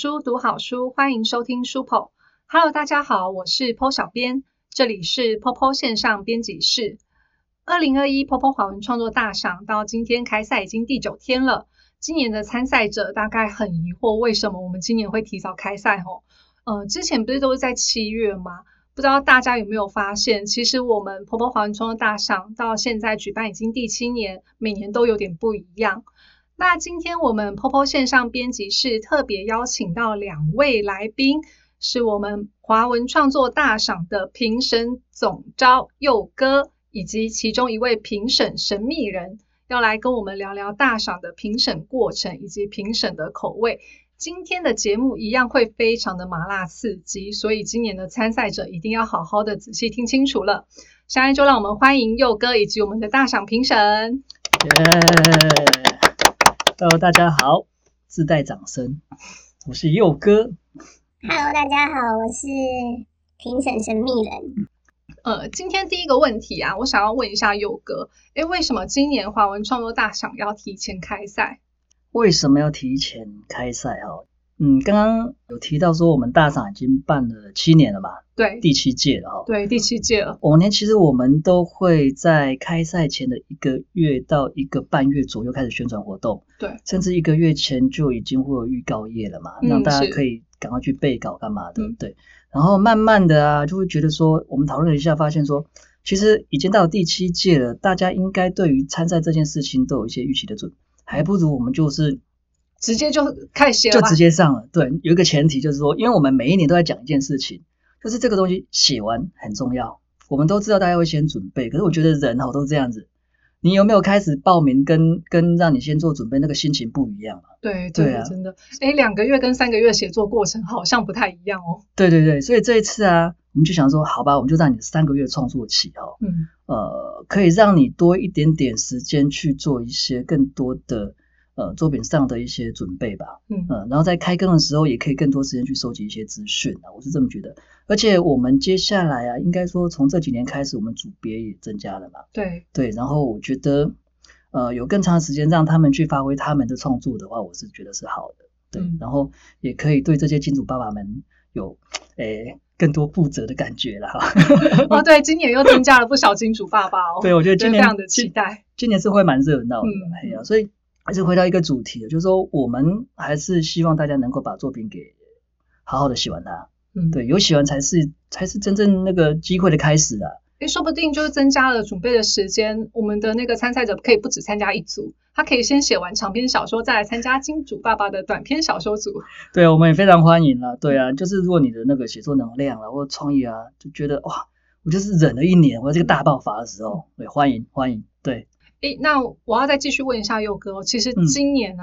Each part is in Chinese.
书读好书，欢迎收听书 p。Hello，大家好，我是 po 小编，这里是 popo 线上编辑室。二零二一 popo 华文创作大赏到今天开赛已经第九天了。今年的参赛者大概很疑惑，为什么我们今年会提早开赛？吼，呃，之前不是都是在七月吗？不知道大家有没有发现，其实我们 popo 华文创作大赏到现在举办已经第七年，每年都有点不一样。那今天我们 popo 线上编辑室特别邀请到两位来宾。是我们华文创作大赏的评审总招佑哥，以及其中一位评审神秘人，要来跟我们聊聊大赏的评审过程以及评审的口味。今天的节目一样会非常的麻辣刺激，所以今年的参赛者一定要好好的仔细听清楚了。现在就让我们欢迎佑哥以及我们的大赏评审。Hello，大家好，自带掌声，我是佑哥。Hello，大家好，我是评审神秘人。呃，今天第一个问题啊，我想要问一下佑哥，诶，为什么今年华文创作大赏要提前开赛？为什么要提前开赛？哦，嗯，刚刚有提到说我们大赏已经办了七年了嘛？对，第七届了哦。对，第七届了。往年其实我们都会在开赛前的一个月到一个半月左右开始宣传活动，对，甚至一个月前就已经会有预告页了嘛，让大家可以。赶快去备稿干嘛的？对，然后慢慢的啊，就会觉得说，我们讨论了一下，发现说，其实已经到第七届了，大家应该对于参赛这件事情都有一些预期的准，还不如我们就是直接就开始写，就直接上了。对，有一个前提就是说，因为我们每一年都在讲一件事情，就是这个东西写完很重要，我们都知道大家会先准备，可是我觉得人哦都这样子。你有没有开始报名？跟跟让你先做准备，那个心情不一样嘛？对对啊，真的。哎，两个月跟三个月写作过程好像不太一样哦。对对对，所以这一次啊，我们就想说，好吧，我们就让你三个月创作期哦，嗯，呃，可以让你多一点点时间去做一些更多的。呃，作品上的一些准备吧，嗯，然后在开更的时候，也可以更多时间去收集一些资讯啊，我是这么觉得。而且我们接下来啊，应该说从这几年开始，我们组别也增加了嘛，对对。然后我觉得，呃，有更长的时间让他们去发挥他们的创作的话，我是觉得是好的，对。然后也可以对这些金主爸爸们有诶更多负责的感觉了哈。哦，对，今年又增加了不少金主爸爸哦。对，我觉得今年非常的期待，今年是会蛮热闹的，哎呀，所以。还是回到一个主题就是说我们还是希望大家能够把作品给好好的喜欢它，嗯，对，有喜欢才是才是真正那个机会的开始啊。诶，说不定就是增加了准备的时间，我们的那个参赛者可以不止参加一组，他可以先写完长篇小说，再来参加金主爸爸的短篇小说组。对，我们也非常欢迎了。对啊，就是如果你的那个写作能量啊，或创意啊，就觉得哇，我就是忍了一年，我这个大爆发的时候，对，欢迎欢迎，对。诶，那我要再继续问一下佑哥，其实今年呢，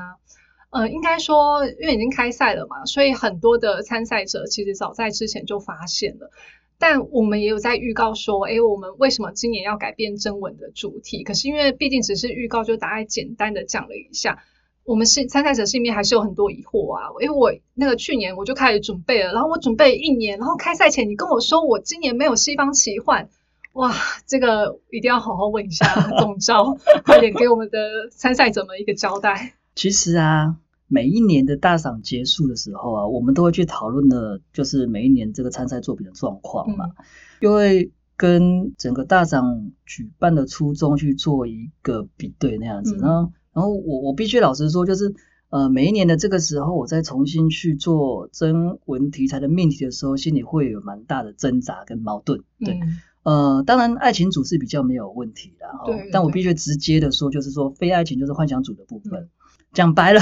呃，应该说因为已经开赛了嘛，所以很多的参赛者其实早在之前就发现了，但我们也有在预告说，诶，我们为什么今年要改变征文的主题？可是因为毕竟只是预告，就大概简单的讲了一下，我们是参赛者心里面还是有很多疑惑啊。因为我那个去年我就开始准备了，然后我准备一年，然后开赛前你跟我说我今年没有西方奇幻。哇，这个一定要好好问一下 总招，快点给我们的参赛者们一个交代。其实啊，每一年的大赏结束的时候啊，我们都会去讨论的，就是每一年这个参赛作品的状况嘛，因为跟整个大赏举办的初衷去做一个比对那样子。然后，然后我我必须老实说，就是呃，每一年的这个时候，我再重新去做征文题材的命题的时候，心里会有蛮大的挣扎跟矛盾，对。呃，当然，爱情组是比较没有问题的哈。但我必须直接的说，就是说，非爱情就是幻想组的部分。讲白了，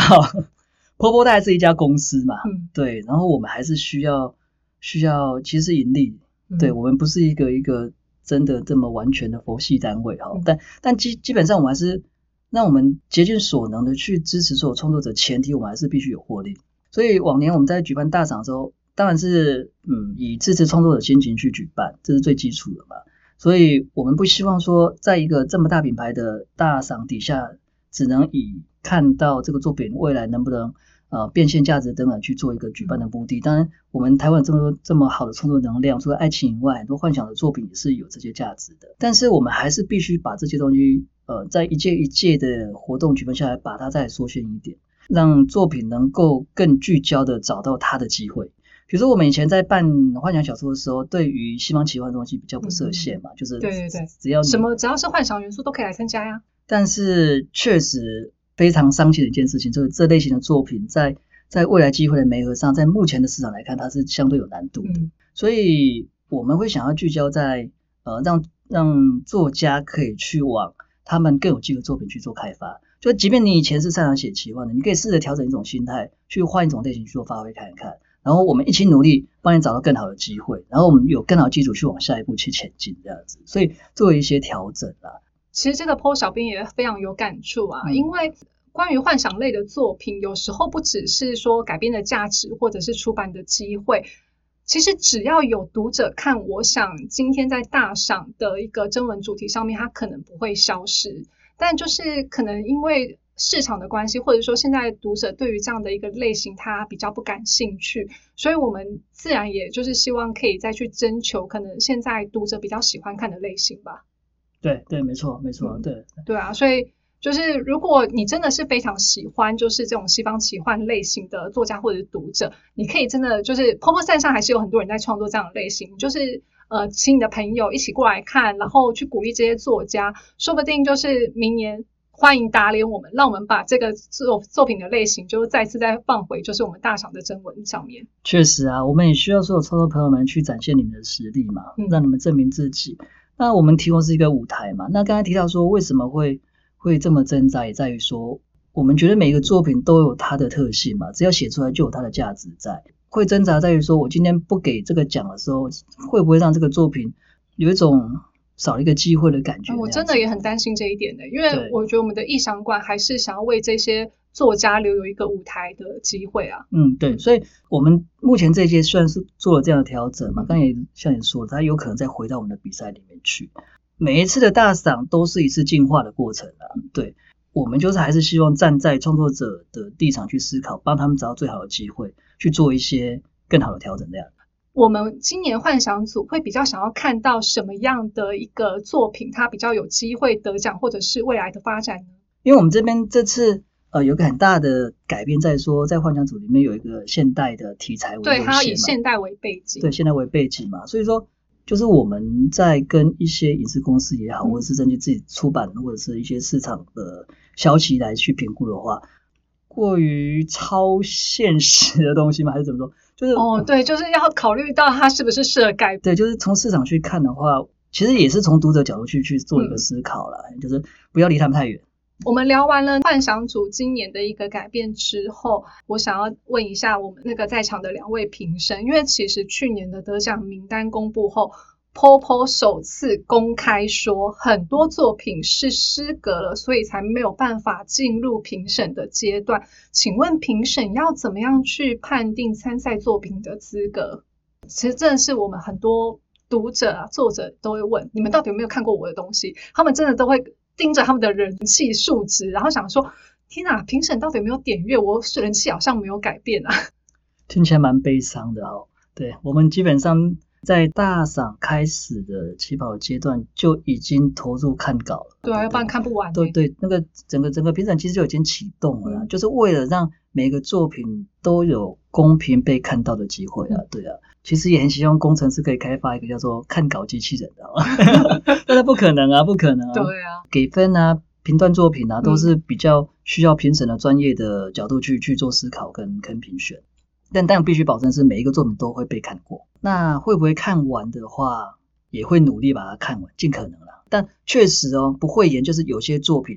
婆婆带是一家公司嘛，对。然后我们还是需要需要，其实盈利。对我们不是一个一个真的这么完全的佛系单位哈。但但基基本上，我们还是让我们竭尽所能的去支持所有创作者，前提我们还是必须有获利。所以往年我们在举办大赏的时候。当然是，嗯，以支持创作者心情去举办，这是最基础的嘛。所以我们不希望说，在一个这么大品牌的大赏底下，只能以看到这个作品未来能不能呃变现价值等等去做一个举办的目的。当然，我们台湾这么多这么好的创作能量，除了爱情以外，很多幻想的作品也是有这些价值的。但是我们还是必须把这些东西，呃，在一届一届的活动举办下来，把它再缩限一点。让作品能够更聚焦的找到它的机会。比如说，我们以前在办幻想小说的时候，对于西方奇幻的东西比较不设限嘛，就是对对对，只要你什么只要是幻想元素都可以来参加呀。但是确实非常伤心的一件事情，就是这类型的作品在在未来机会的媒合上，在目前的市场来看，它是相对有难度的。嗯所以我们会想要聚焦在呃，让让作家可以去往他们更有机会的作品去做开发。就即便你以前是擅长写奇幻的，你可以试着调整一种心态，去换一种类型去做发挥看一看。然后我们一起努力，帮你找到更好的机会，然后我们有更好的基础去往下一步去前进，这样子。所以做一些调整啦。其实这个 PO 小编也非常有感触啊，嗯因为关于幻想类的作品，有时候不只是说改编的价值或者是出版的机会，其实只要有读者看，我想今天在大赏的一个征文主题上面，它可能不会消失，但就是可能因为市场的关系，或者说现在读者对于这样的一个类型他比较不感兴趣，所以我们自然也就是希望可以再去征求可能现在读者比较喜欢看的类型吧。对对，没错没错，嗯对。对啊，所以就是如果你真的是非常喜欢就是这种西方奇幻类型的作家或者是读者，你可以真的就是 p o p 站上还是有很多人在创作这样的类型，就是呃，请你的朋友一起过来看，然后去鼓励这些作家，说不定就是明年。欢迎打脸我们，让我们把这个作作品的类型，就是再次再放回，就是我们大赏的征文上面。确实啊，我们也需要所有创作朋友们去展现你们的实力嘛，嗯让你们证明自己。那我们提供是一个舞台嘛。那刚才提到说为什么会会这么挣扎，也在于说我们觉得每一个作品都有它的特性嘛，只要写出来就有它的价值在。会挣扎在于说我今天不给这个奖的时候，会不会让这个作品有一种少了一个机会的感觉、嗯我真的也很担心这一点的，因为我觉得我们的艺想馆还是想要为这些作家留有一个舞台的机会啊。嗯，对，所以我们目前这一届虽然是做了这样的调整嘛，刚才也像你说的，它有可能再回到我们的比赛里面去。每一次的大赏都是一次进化的过程啊，对，我们就是还是希望站在创作者的立场去思考，帮他们找到最好的机会，去做一些更好的调整。这样，我们今年幻想组会比较想要看到什么样的一个作品，它比较有机会得奖，或者是未来的发展呢？因为我们这边这次呃有个很大的改变，在说在幻想组里面有一个现代的题材为对，它要以现代为背景。对，现代为背景嘛，所以说就是我们在跟一些影视公司也好，嗯或者是根据自己出版或者是一些市场的消息来去评估的话，过于超现实的东西吗？还是怎么说？就是哦，对，就是要考虑到它是不是适合改。对，就是从市场去看的话，其实也是从读者角度去去做一个嗯思考啦，就是不要离他们太远。我们聊完了幻想组今年的一个改变之后，我想要问一下我们那个在场的两位评审，因为其实去年的得奖名单公布后，Popo 首次公开说很多作品是失格了，所以才没有办法进入评审的阶段。请问评审要怎么样去判定参赛作品的资格？其实真的是我们很多读者啊、作者都会问，你们到底有没有看过我的东西？他们真的都会盯着他们的人气数值，然后想说：天哪，评审到底有没有点阅？我人气好像没有改变啊。听起来蛮悲伤的哦。对我们基本上在大赏开始的起跑阶段就已经投入看稿了。对啊，要不然看不完、欸。对对，那个整个整个评审其实就已经启动了，嗯就是为了让每个作品都有公平被看到的机会啊，嗯对啊。其实也很希望工程师可以开发一个叫做看稿机器人的、哦，但是不可能啊，不可能啊。对啊，给分啊、评断作品啊，都嗯是比较需要评审的专业的角度去去做思考跟跟评选。但但必须保证是每一个作品都会被看过。那会不会看完的话，也会努力把它看完，尽可能啦。但确实哦，不会演就是有些作品，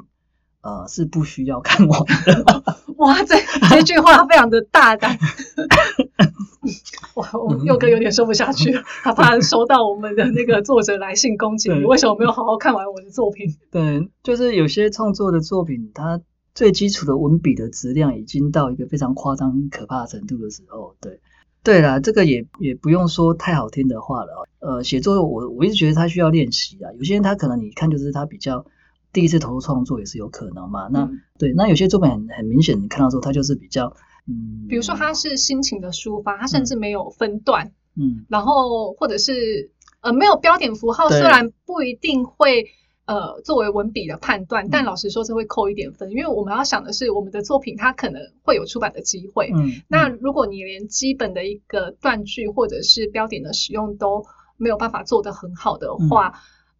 呃，是不需要看完的。哇，这这句话非常的大胆。哇，我佑哥有点说不下去了，他怕收到我们的那个作者来信攻击你，对为什么没有好好看完我的作品？对，就是有些创作的作品，它最基础的文笔的质量已经到一个非常夸张可怕程度的时候，对，对啦，这个也也不用说太好听的话了哦。呃，写作我我一直觉得他需要练习啊。有些人他可能你看就是他比较第一次投入创作也是有可能嘛。那、嗯对，那有些作品很很明显，你看到之后他就是比较嗯，比如说他是心情的抒发，他甚至没有分段，嗯然后或者是呃没有标点符号，对虽然不一定会呃作为文笔的判断，但老实说这会扣一点分，因为我们要想的是我们的作品它可能会有出版的机会。嗯，那如果你连基本的一个断句或者是标点的使用都没有办法做得很好的话，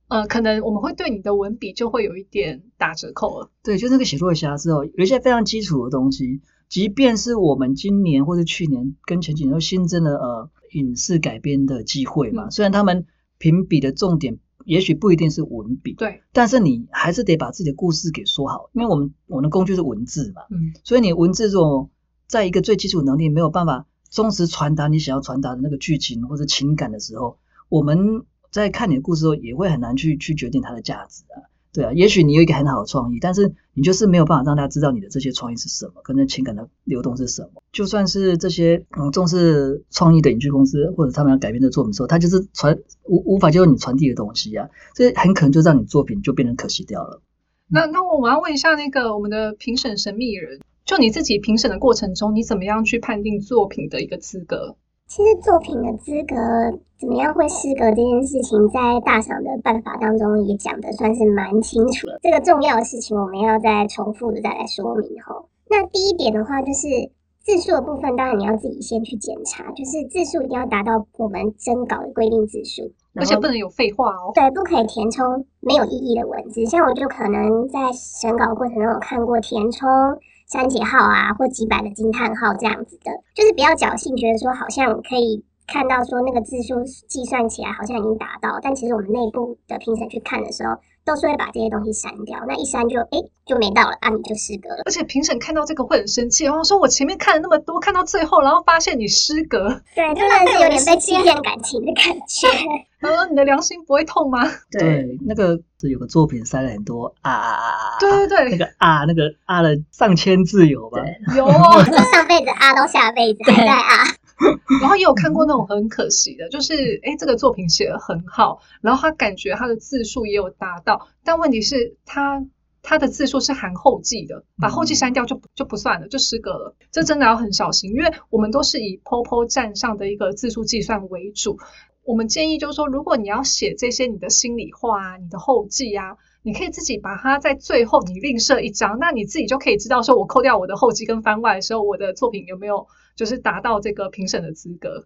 呃，可能我们会对你的文笔就会有一点打折扣了。对，就那个写作的瑕疵哦，有一些非常基础的东西，即便是我们今年或者去年跟前几年都新增了呃影视改编的机会嘛，嗯虽然他们评比的重点也许不一定是文笔，对，但是你还是得把自己的故事给说好，因为我们我们的工具是文字嘛，嗯，所以你文字这种在一个最基础能力没有办法忠实传达你想要传达的那个剧情或者情感的时候，我们在看你的故事的时候也会很难去去决定它的价值啊。对啊，也许你有一个很好的创意，但是你就是没有办法让大家知道你的这些创意是什么，跟那情感的流动是什么。就算是这些嗯重视创意的影剧公司或者他们要改编的作品的时候，它就是传无无法接受你传递的东西啊，这很可能就让你作品就变成可惜掉了。那那我们要问一下那个我们的评审神秘人，就你自己评审的过程中，你怎么样去判定作品的一个资格？其实作品的资格怎么样会失格这件事情，在大赏的办法当中也讲的算是蛮清楚的。这个重要的事情，我们要再重复的再来说明吼。那第一点的话，就是字数的部分，当然你要自己先去检查，就是字数一定要达到我们征稿的规定字数，而且不能有废话哦。对，不可以填充没有意义的文字。像我就可能在审稿过程中有看过填充删节号啊，或几百的惊叹号这样子的，就是不要侥幸觉得说好像可以看到说那个字数计算起来好像已经达到，但其实我们内部的评审去看的时候，都是会把这些东西删掉。那一删就哎就没到了，啊你就失格了。而且评审看到这个会很生气，然后说我前面看了那么多，看到最后，然后发现你失格，对，真的是有点被欺骗感情的感觉。然后你的良心不会痛吗？对，那个是有个作品塞了很多啊啊啊啊，对对对那个啊那个啊了上千字有吧？有哦，上辈子啊到下辈子还在啊。然后也有看过那种很可惜的，就是哎，这个作品写的很好，然后他感觉他的字数也有达到，但问题是他他的字数是含后记的，把后记删掉就就不算了，就失格了。这真的要很小心，因为我们都是以 POPO 站上的一个字数计算为主。我们建议就是说，如果你要写这些你的心里话啊、你的后记啊，你可以自己把它在最后你另设一张，那你自己就可以知道说，我扣掉我的后期跟番外的时候，我的作品有没有就是达到这个评审的资格。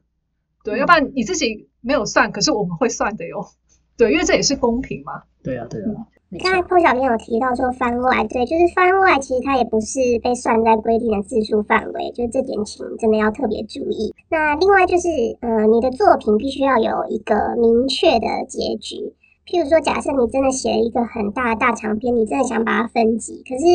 对，要不然你自己没有算，可是我们会算的哟。对，因为这也是公平嘛。对啊，对啊，刚才 PO 小编有提到说番外，对，就是番外，其实它也不是被算在规定的字数范围，就是这点请真的要特别注意。那另外就是，呃，你的作品必须要有一个明确的结局。譬如说，假设你真的写了一个很大的大长篇，你真的想把它分级，可是，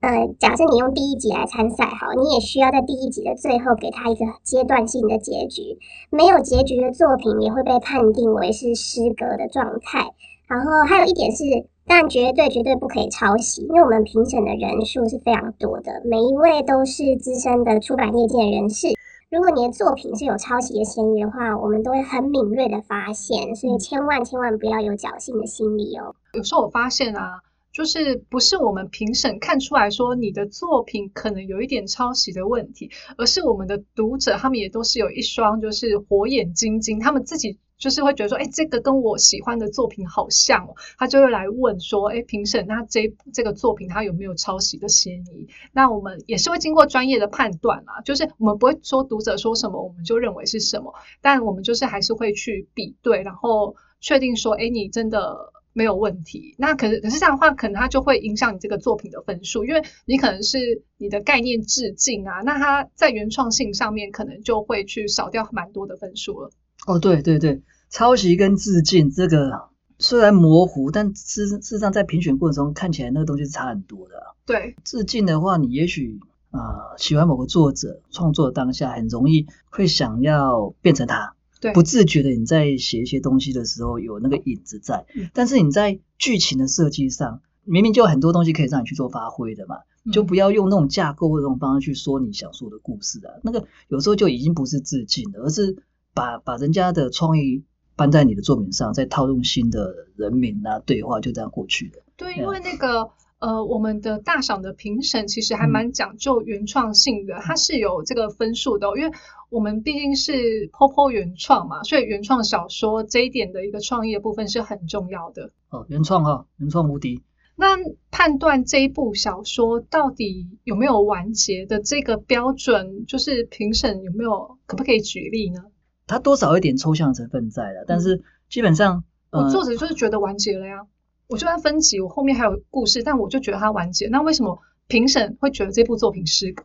呃，假设你用第一集来参赛，好，你也需要在第一集的最后给它一个阶段性的结局。没有结局的作品也会被判定为是失格的状态。然后还有一点是，但绝对绝对不可以抄袭，因为我们评审的人数是非常多的，每一位都是资深的出版业界人士。如果你的作品是有抄袭的嫌疑的话，我们都会很敏锐的发现，所以千万千万不要有侥幸的心理哦。有时候我发现啊，就是不是我们评审看出来说你的作品可能有一点抄袭的问题，而是我们的读者他们也都是有一双就是火眼金睛，他们自己就是会觉得说，哎，这个跟我喜欢的作品好像哦，他就会来问说，哎，评审，那这这个作品它有没有抄袭的嫌疑？那我们也是会经过专业的判断啦，就是我们不会说读者说什么我们就认为是什么，但我们就是还是会去比对，然后确定说，哎，你真的。没有问题，那可是可是这样的话，可能它就会影响你这个作品的分数，因为你可能是你的概念致敬啊，那它在原创性上面可能就会去少掉蛮多的分数了。哦，对对对，抄袭跟致敬这个虽然模糊，但事事实上在评选过程中看起来那个东西是差很多的啊。对，致敬的话，你也许啊、呃喜欢某个作者创作的当下，很容易会想要变成他。对不自觉的你在写一些东西的时候有那个影子在，嗯但是你在剧情的设计上，明明就有很多东西可以让你去做发挥的嘛，就不要用那种架构或者这种方式去说你想说的故事啊。那个有时候就已经不是致敬了，而是把把人家的创意搬在你的作品上，再套用新的人名啊对话，就这样过去的。对，因为那个呃，我们的大赏的评审其实还嗯蛮讲究原创性的，它是有这个分数的哦、因为我们毕竟是 Popo 原创嘛，所以原创小说这一点的一个创意的部分是很重要的。哦，原创哈，原创无敌。那判断这一部小说到底有没有完结的这个标准，就是评审有没有可不可以举例呢？它多少有一点抽象成分在了，但是基本上，我作者就是觉得完结了呀。我就算分级，我后面还有故事，但我就觉得它完结。那为什么评审会觉得这部作品失格？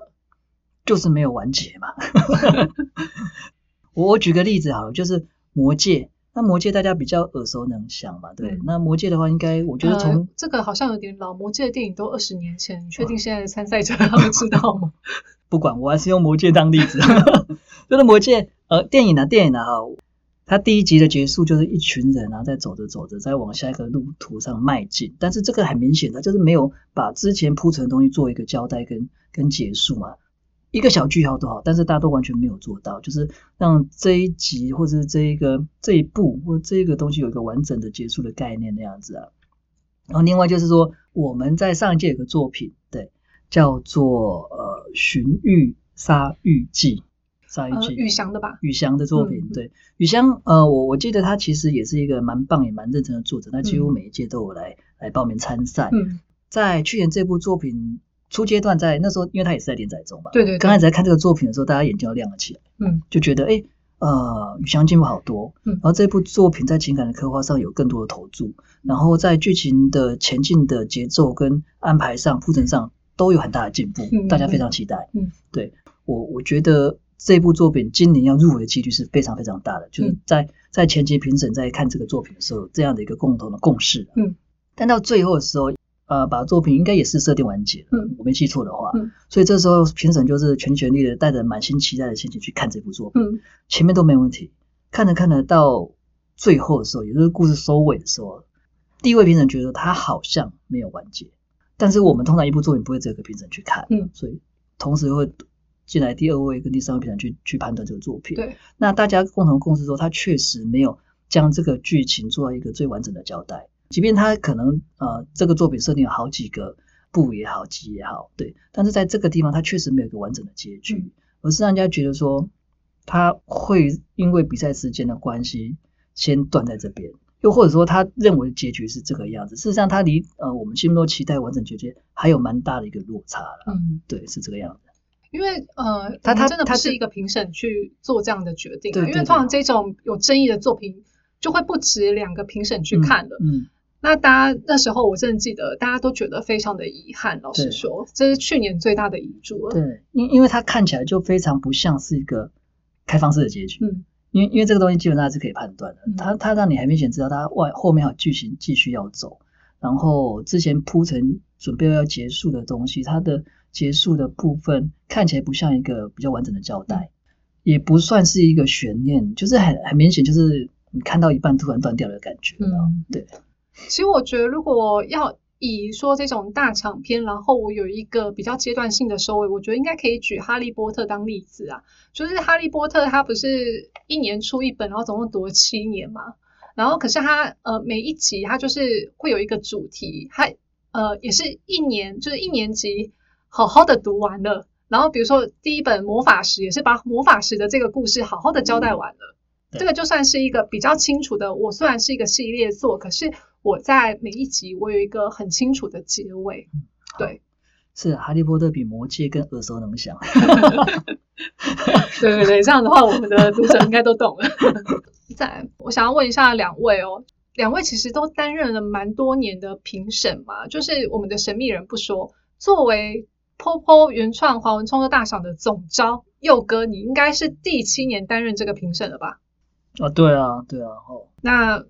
就是没有完结嘛。我 我举个例子好了，就是《魔戒》。那《魔戒》大家比较耳熟能详嘛，对。那《魔戒》的话，应该我觉得从这个好像有点老，《魔戒》的电影都二十年前，你确定现在的参赛者 他们知道吗？不管，我还是用《魔戒》当例子。就是《魔戒》呃，电影啊，电影啊，哈。它第一集的结束就是一群人啊，在走着走着，在往下一个路途上迈进。但是这个很明显的，就是没有把之前铺陈的东西做一个交代跟跟结束嘛。一个小句号都好，但是大家都完全没有做到，就是让这一集或者是这一个这一部或这个东西有一个完整的结束的概念那样子啊。然后另外就是说，我们在上一届有个作品，对，叫做呃《寻玉杀玉记》。呃，宇翔的吧？宇翔的作品，对，宇翔，呃，我我记得他其实也是一个蛮棒也蛮认真的作者，他几乎每一届都有来来报名参赛。嗯，在去年这部作品初阶段，在那时候，因为他也是在连载中嘛，对对，刚开始在看这个作品的时候，大家眼睛都亮了起来，嗯，就觉得，哎，呃，雨翔进步好多，嗯，然后这部作品在情感的刻画上有更多的投注，然后在剧情的前进的节奏跟安排上、铺陈上都有很大的进步，大家非常期待。嗯，对我，我觉得。这部作品今年要入围的几率是非常非常大的，就是在在前期评审在看这个作品的时候，这样的一个共同的共识。嗯，但到最后的时候，呃，把作品应该也是设定完结了，我没记错的话。嗯，所以这时候评审就是全全力的带着满心期待的心情去看这部作品。嗯，前面都没问题，看着看着到最后的时候，也就是故事收尾的时候，第一位评审觉得他好像没有完结，但是我们通常一部作品不会这个评审去看，嗯，所以同时会。进来第二位跟第三位评审去去判断这个作品，对，那大家共同共识说，他确实没有将这个剧情做到一个最完整的交代。即便他可能呃这个作品设定有好几个部也好集也好，对，但是在这个地方他确实没有一个完整的结局，而是让人家觉得说他会因为比赛时间的关系先断在这边，又或者说他认为结局是这个样子，事实上他离呃我们心目中期待完整结局还有蛮大的一个落差了。嗯，对，是这个样子。因为呃，他他真的不是一个评审去做这样的决定，因为通常这种有争议的作品就会不止两个评审去看的。嗯，那大家那时候我真的记得，大家都觉得非常的遗憾。老实说，这是去年最大的遗珠了。对，因因为它看起来就非常不像是一个开放式的结局。嗯，因为因为这个东西基本上是可以判断的，它它让你很明显知道它外后面还有剧情继续要走，然后之前铺陈准备要结束的东西，它的。结束的部分看起来不像一个比较完整的交代，也不算是一个悬念，就是很很明显，就是你看到一半突然断掉的感觉。嗯，对。其实我觉得，如果要以说这种大长篇，然后我有一个比较阶段性的收尾，我觉得应该可以举《哈利波特》当例子啊。就是《哈利波特》它不是一年出一本，然后总共读了七年嘛。然后可是它呃每一集它就是会有一个主题，它呃也是一年，就是一年级。好好的读完了，然后比如说第一本魔法石也是把魔法石的这个故事好好的交代完了，这个就算是一个比较清楚的。我虽然是一个系列作，可是我在每一集我有一个很清楚的结尾。对，是哈利波特比魔戒更耳熟能详。对对对，这样的话我们的读者应该都懂了。在，我想要问一下两位哦，两位其实都担任了蛮多年的评审嘛，就是我们的神秘人不说，作为。Popo 原创华文创作大赏的总招佑哥，你应该是第七年担任这个评审了吧？啊，对啊，对啊，哦。那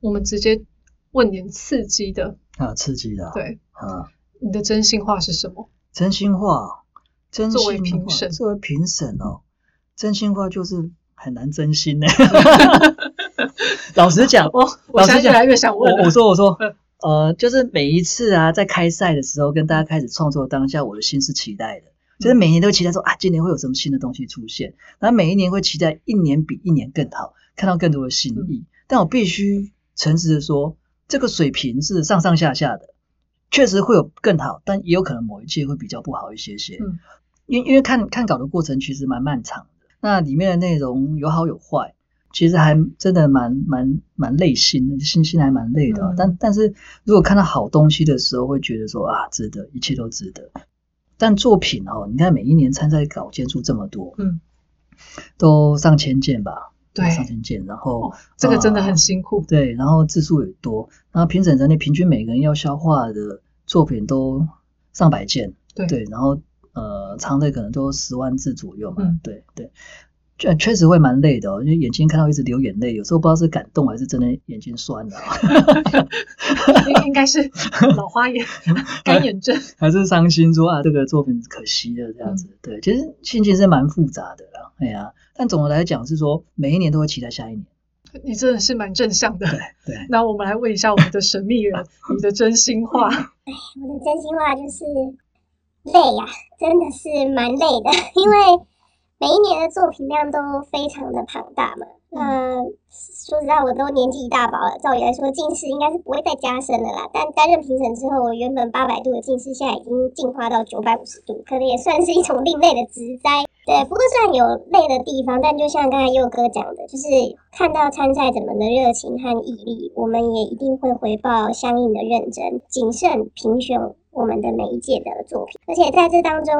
我们直接问点刺激的啊，刺激的，对啊，你的真心话是什么？真心话，真心话作为评审，作为评审哦，真心话就是很难真心呢。老实讲，我我现在越来越想问，我说我说。呃，就是每一次啊，在开赛的时候，跟大家开始创作当下，我的心是期待的，就是每年都期待说啊，今年会有什么新的东西出现，然后每一年会期待一年比一年更好，看到更多的新意。但我必须诚实的说，这个水平是上上下下的，确实会有更好，但也有可能某一届会比较不好一些些。嗯，因因为看看稿的过程其实蛮漫长的，那里面的内容有好有坏，其实还真的蛮蛮蛮累心的，心心还蛮累的。嗯但但是如果看到好东西的时候，会觉得说啊，值得，一切都值得。但作品哦，你看每一年参赛稿件数这么多，嗯，都上千件吧，对上千件，然后、哦这个真的很呃辛苦。对，然后字数也多，然后评审人力平均每个人要消化的作品都上百件，对对，然后呃长的可能都十万字左右嘛，嗯对对，确确实会蛮累的哦，因为眼睛看到一直流眼泪，有时候不知道是感动还是真的眼睛酸了、应应该是 老花眼、干眼症。还是伤心说啊这个作品可惜了这样嗯子，对，其实心情是蛮复杂的啦，哎呀，但总的来讲是说每一年都会期待下一年，你真的是蛮正向的。对对，那我们来问一下我们的神秘人，你的真心话。我的真心话就是累呀、真的是蛮累的，因为每一年的作品量都非常的庞大嘛。那、说实在，我都年纪一大把了，照理来说近视应该是不会再加深的啦。但担任评审之后，我原本八百度的近视现在已经进化到九百五十度，可能也算是一种另类的职灾。对，不过虽然有累的地方，但就像刚才佑哥讲的，就是看到参赛者们的热情和毅力，我们也一定会回报相应的认真、谨慎评选我们的每一届的作品。而且在这当中，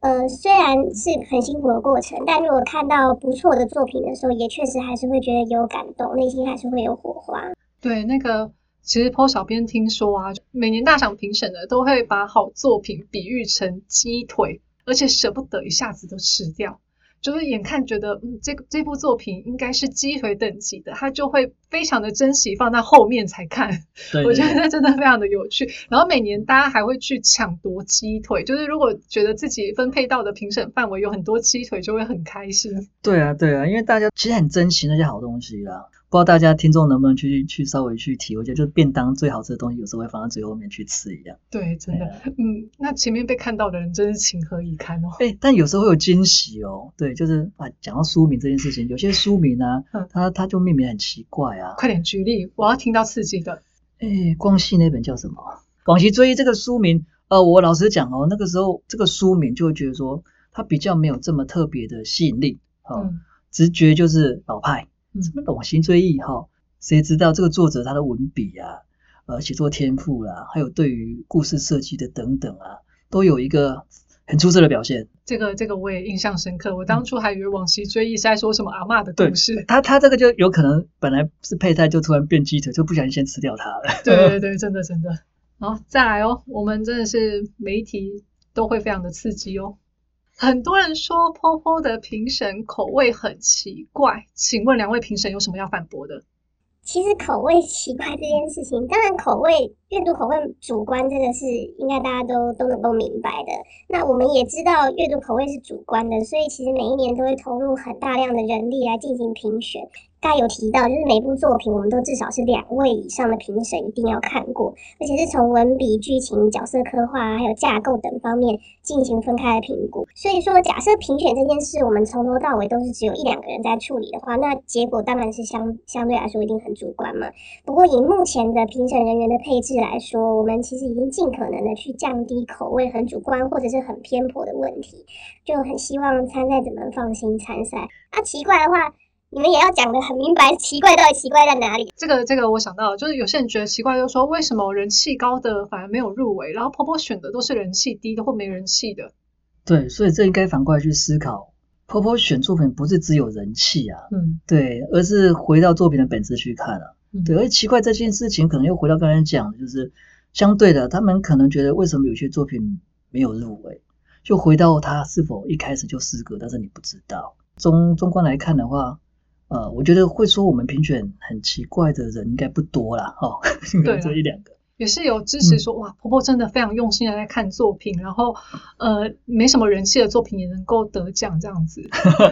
呃，虽然是很辛苦的过程，但如果看到不错的作品的时候，也确实还是会觉得有感动，内心还是会有火花。对，那个其实 PO 小编听说啊，每年大赏评审的都会把好作品比喻成鸡腿，而且舍不得一下子都吃掉。就是眼看觉得，嗯，这个这部作品应该是鸡腿等级的，他就会非常的珍惜，放在后面才看。对我觉得真的非常的有趣。然后每年大家还会去抢夺鸡腿，就是如果觉得自己分配到的评审范围有很多鸡腿，就会很开心。对啊，对啊，因为大家其实很珍惜那些好东西啦。不知道大家听众能不能去去稍微去体会一下，就是便当最好吃的东西，有时候会放在最后面去吃一样。对，真的嗯，那前面被看到的人真是情何以堪哦。哎，但有时候会有惊喜哦。对，就是啊，讲到书名这件事情，有些书名啊嗯，它它就命名很奇怪啊。快点举例，我要听到刺激的。哎，广西那本叫什么？广西追忆这个书名，呃，我老实讲哦，那个时候这个书名就会觉得说，它比较没有这么特别的吸引力，哦，嗯直觉就是老派，嗯什么往昔追忆哈、谁知道这个作者他的文笔啊，呃，写作天赋啦、还有对于故事设计的等等啊，都有一个很出色的表现。这个这个我也印象深刻。我当初还以为往昔追忆是在说什么阿嬷的对故事。他他这个就有可能本来是配菜，就突然变鸡腿，就不小心先吃掉它了。对对对，真的真的。好，再来哦，我们真的是每一题都会非常的刺激哦。很多人说 POPO 的评审口味很奇怪，请问两位评审有什么要反驳的？其实口味奇怪这件事情，当然口味阅读口味主观，这个是应该大家都都能够明白的。那我们也知道阅读口味是主观的，所以其实每一年都会投入很大量的人力来进行评选。刚有提到，就是每部作品我们都至少是两位以上的评审一定要看过，而且是从文笔、剧情、角色刻画还有架构等方面进行分开的评估。所以说，假设评选这件事我们从头到尾都是只有一两个人在处理的话，那结果当然是相相对来说一定很主观嘛。不过以目前的评审人员的配置来说，我们其实已经尽可能的去降低口味很主观或者是很偏颇的问题，就很希望参赛者们放心参赛。啊，奇怪的话，你们也要讲的很明白，奇怪到底奇怪在哪里？这个这个我想到，就是有些人觉得奇怪，就说为什么人气高的反而没有入围，然后 POPO 选的都是人气低的或没人气的。对，所以这应该反过来去思考。婆婆选作品不是只有人气啊，嗯，对，而是回到作品的本质去看啊。嗯对，而奇怪这件事情，可能又回到刚才讲的，就是相对的，他们可能觉得为什么有些作品没有入围，就回到他是否一开始就失格，但是你不知道。中中观来看的话，呃，我觉得会说我们评选很奇怪的人应该不多啦，哦，可对啊能只有一两个。也是有支持嗯说，哇，婆婆真的非常用心的在看作品，然后呃，没什么人气的作品也能够得奖这样子。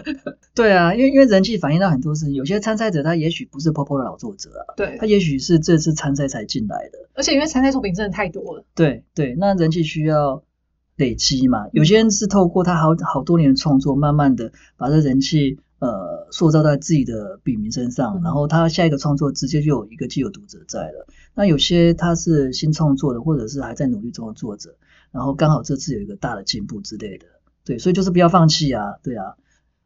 对啊，因为因为人气反映到很多事情，有些参赛者他也许不是 Popo 的老作者啊，对他，也许是这次参赛才进来的。而且因为参赛作品真的太多了，对对，那人气需要累积嘛。有些人是透过他好好多年的创作，慢慢的把这人气呃塑造在自己的笔名身上，嗯然后他下一个创作直接就有一个既有读者在了。那有些他是新创作的，或者是还在努力中的作者，然后刚好这次有一个大的进步之类的。对，所以就是不要放弃啊，对啊。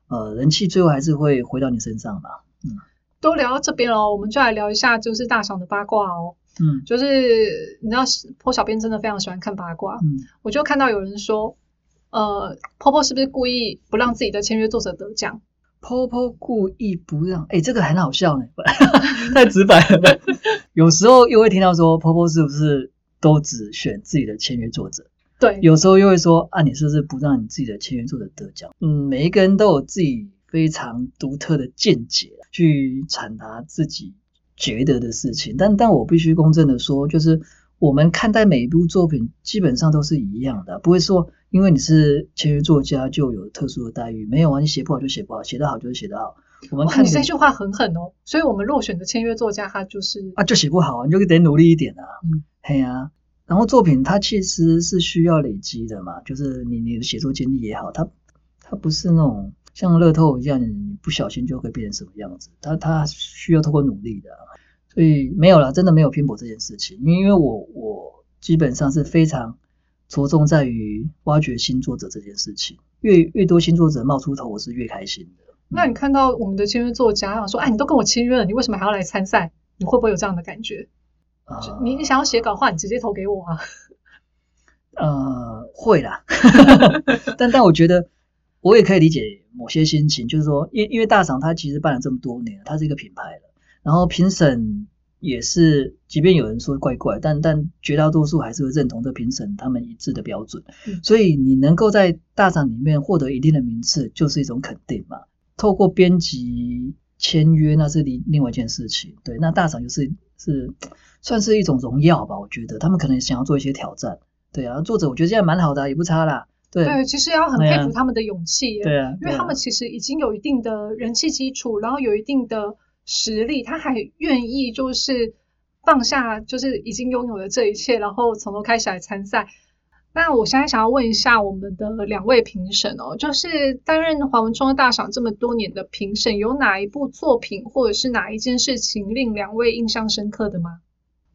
呃，人气最后还是会回到你身上嘛。都聊到这边了，我们就来聊一下就是大赏的八卦哦。嗯就是你知道，坡小编真的非常喜欢看八卦，嗯，我就看到有人说，呃，坡坡是不是故意不让自己的签约作者得奖？婆婆故意不让，哎，这个很好笑呢，太直白了。有时候又会听到说，婆婆是不是都只选自己的签约作者？对，有时候又会说，啊，你是不是不让你自己的签约作者得奖？嗯，每一个人都有自己非常独特的见解，去传达自己觉得的事情。但但我必须公正的说，就是我们看待每一部作品，基本上都是一样的，不会说因为你是签约作家就有特殊的待遇。没有啊，你写不好就写不好，写得好就是写得好。我们哇，看的你这句话很狠哦。所以我们落选的签约作家，他就是啊，就写不好啊，你就得努力一点啊。嗯，嘿呀、然后作品它其实是需要累积的嘛，就是你你的写作经历也好，它它不是那种像乐透一样，你不小心就会变成什么样子，它它需要透过努力的啊、所以没有啦，真的没有拼搏这件事情，因为我我基本上是非常着重在于挖掘新作者这件事情，越越多新作者冒出头，我是越开心的。那你看到我们的签约作家，想说，哎，你都跟我签约了，你为什么还要来参赛？你会不会有这样的感觉？啊、你你想要写稿的话，你直接投给我啊。呃，会啦，但但我觉得我也可以理解某些心情，就是说，因因为大赏它其实办了这么多年，它是一个品牌了，然后评审也是，即便有人说怪怪，但但绝大多数还是会认同这评审他们一致的标准，嗯所以你能够在大赏里面获得一定的名次，就是一种肯定嘛。透过编辑签约，那是另另外一件事情，对，那大赏就是是算是一种荣耀吧，我觉得他们可能想要做一些挑战。对啊，作者我觉得这样蛮好的啊、也不差啦。对对，其实要很佩服他们的勇气耶。对啊，因对啊为他们其实已经有一定的人气基础，然后有一定的实力，他还愿意就是放下就是已经拥有的这一切，然后从头开始来参赛。那我现在想要问一下我们的两位评审哦，就是担任华文创作大赏这么多年的评审，有哪一部作品或者是哪一件事情令两位印象深刻的吗？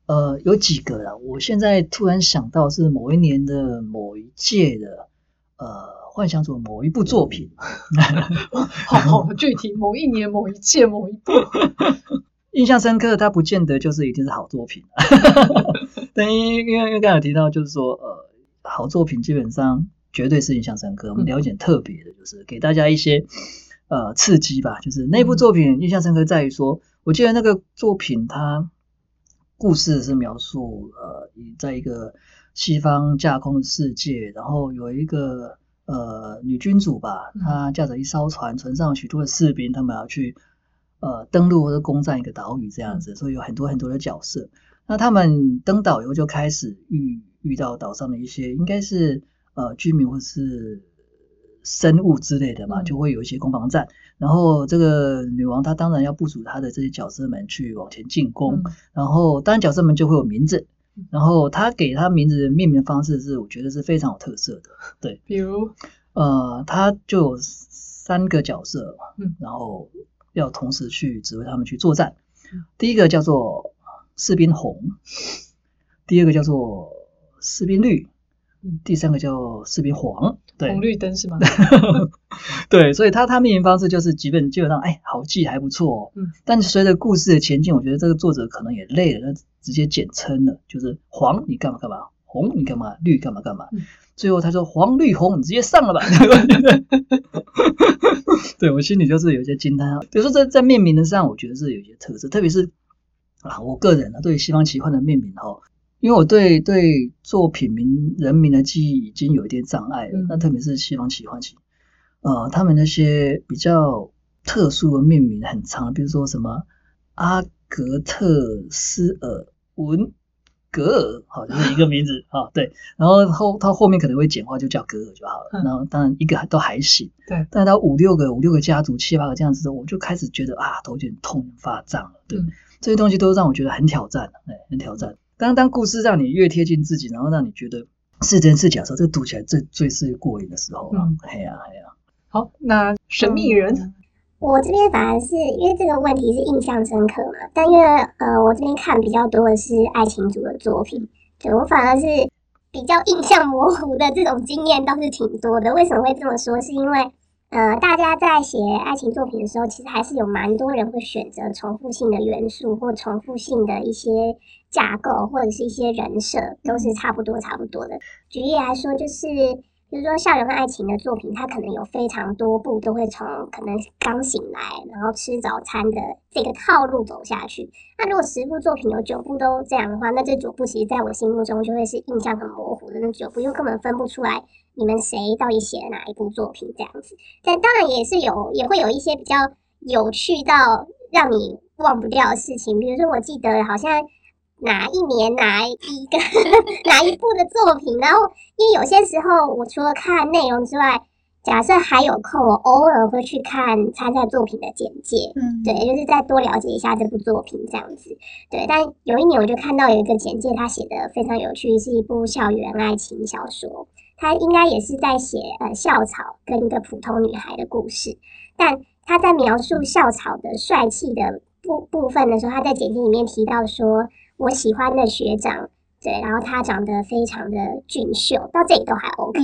呃，有几个啦，我现在突然想到是某一年的某一届的，呃，幻想组某一部作品，好好具体，某一年、某一届、某一部。印象深刻，它不见得就是一定是好作品。但因为因为因为刚才有提到，就是说，呃，好作品基本上绝对是印象深刻。我们聊一点特别的，就是给大家一些呃刺激吧。就是那部作品印象深刻在于说，我记得那个作品它故事是描述呃，以在一个西方架空的世界，然后有一个呃女君主吧，嗯她驾着一艘船，船上有许多的士兵，他们要去呃登陆或者攻占一个岛屿这样子，所以有很多很多的角色。那他们登岛以后就开始遇遇到岛上的一些应该是呃居民或是生物之类的吧，嗯就会有一些攻防战。然后这个女王她当然要部署她的这些角色们去往前进攻，嗯然后当然角色们就会有名字，然后他给他名字命名方式是我觉得是非常有特色的，对，比如，呃，他就有三个角色，嗯然后要同时去指挥他们去作战嗯。第一个叫做士兵红，第二个叫做士兵绿嗯，第三个叫士兵黄。对红绿灯是吗？对，所以他他命名方式就是基本基本上，哎，好记还不错哦。嗯，但是随着故事的前进，我觉得这个作者可能也累了，他直接简称了，就是黄你干嘛干嘛，红你干嘛，绿干嘛干嘛。嗯最后他说黄绿红，你直接上了吧。对我心里就是有一些惊叹号。比如说在在命名的上，我觉得是有一些特色，特别是啊，我个人啊对西方奇幻的命名哈，因为我对对作品名人名的记忆已经有一点障碍了。嗯那特别是西方奇幻奇，呃，他们那些比较特殊的命名很长，比如说什么阿格特斯尔文格尔，好，就是一个名字啊，对，然后后他后面可能会简化，就叫格尔就好了。嗯然后当然一个都还行，对，但到五六个、五六个家族、七八个这样子的，我就开始觉得啊，头有点痛、发胀了。对，嗯这些东西都让我觉得很挑战，哎，很挑战。当当故事让你越贴近自己，然后让你觉得是真是假的时候，这个读起来最最是过瘾的时候啊嗯！嘿呀嘿呀，好，那神秘人，嗯我这边反而是因为这个问题是印象深刻嘛，但因为呃我这边看比较多的是爱情组的作品，对我反而是比较印象模糊的这种经验倒是挺多的。为什么会这么说？是因为呃，大家在写爱情作品的时候，其实还是有蛮多人会选择重复性的元素或重复性的一些架构，或者是一些人设，都是差不多差不多的。举例来说，就是比如说校园爱情的作品，它可能有非常多部都会从可能刚醒来，然后吃早餐的这个套路走下去。那如果十部作品有九部都这样的话，那这九部其实在我心目中就会是印象很模糊的那九部，又根本分不出来。你们谁到底写了哪一部作品？这样子，但当然也是有，也会有一些比较有趣到让你忘不掉的事情。比如说，我记得好像哪一年哪一个 哪一部的作品，然后因为有些时候我除了看内容之外，假设还有空，我偶尔会去看参赛作品的简介，嗯，对，就是再多了解一下这部作品这样子。对，但有一年我就看到有一个简介，他写的非常有趣，是一部校园爱情小说。他应该也是在写呃校草跟一个普通女孩的故事，但他在描述校草的帅气的部部分的时候，他在简介里面提到说，我喜欢的学长，对，然后他长得非常的俊秀，到这里都还 OK，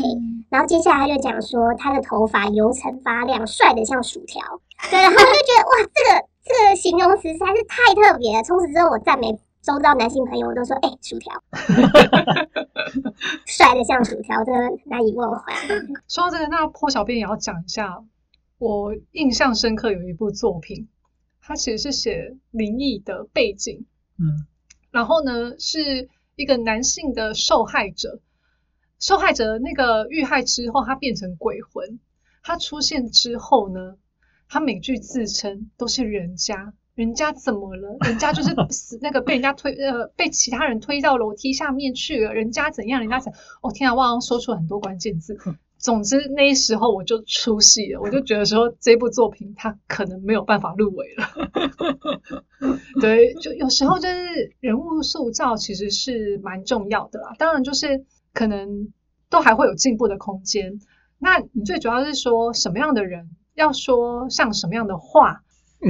然后接下来他就讲说，他的头发油层发亮，帅得像薯条，对，然后就觉得哇，这个这个形容词实在是太特别了，从此之后我赞美。周遭男性朋友我都说：“哎，薯条，帅的像薯条，真的难以忘怀。”说到这个，那破小编也要讲一下，我印象深刻有一部作品，它其实是写灵异的背景，嗯，然后呢是一个男性的受害者，受害者那个遇害之后，他变成鬼魂，他出现之后呢，他每句自称都是人家。人家怎么了？人家就是死那个被人家推呃被其他人推到楼梯下面去了。人家怎样？人家怎？哦天啊！忘了说出很多关键字。总之那时候我就出戏了，我就觉得说这部作品它可能没有办法入围了。对，就有时候就是人物塑造其实是蛮重要的啦。当然就是可能都还会有进步的空间。那你最主要是说什么样的人要说像什么样的话？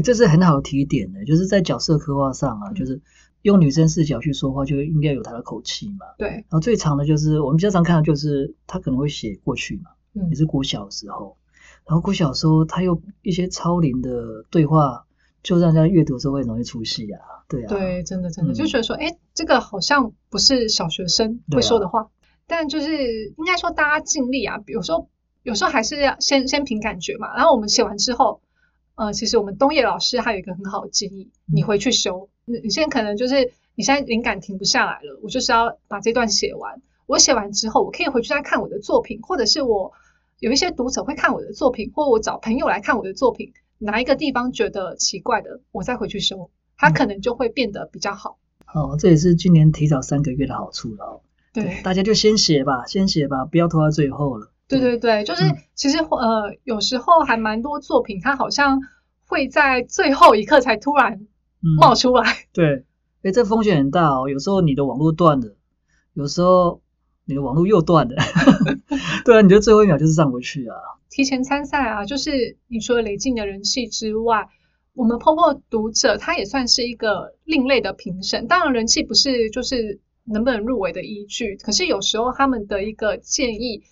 这是很好的提点的，就是在角色刻画上啊，就是用女生视角去说话，就应该有她的口气嘛。对。然后最长的就是我们经常看到，就是他可能会写过去嘛，也是古小时候，然后古小时候他又一些超龄的对话，就让人家阅读时候会容易出戏啊。对啊。对，真的真的就觉得说，哎，这个好像不是小学生会说的话，但就是应该说大家尽力啊，有时候有时候还是要先先凭感觉嘛，然后我们写完之后。呃，其实我们东野老师还有一个很好的建议，你回去修。你你现在可能就是你现在灵感停不下来了，我就是要把这段写完。我写完之后，我可以回去再看我的作品，或者是我有一些读者会看我的作品，或我找朋友来看我的作品，哪一个地方觉得奇怪的，我再回去修，它可能就会变得比较好。哦，这也是今年提早三个月的好处了。对，大家就先写吧，先写吧，不要拖到最后了。对对对，就是其实呃，有时候还蛮多作品，它好像会在最后一刻才突然冒出来。对，哎，这风险很大哦。有时候你的网络断了，有时候你的网络又断了。对啊，你就最后一秒就是上不去啊？提前参赛啊，就是你除了累进的人气之外，我们泡泡读者他也算是一个另类的评审。当然，人气不是就是能不能入围的依据，可是有时候他们的一个建议。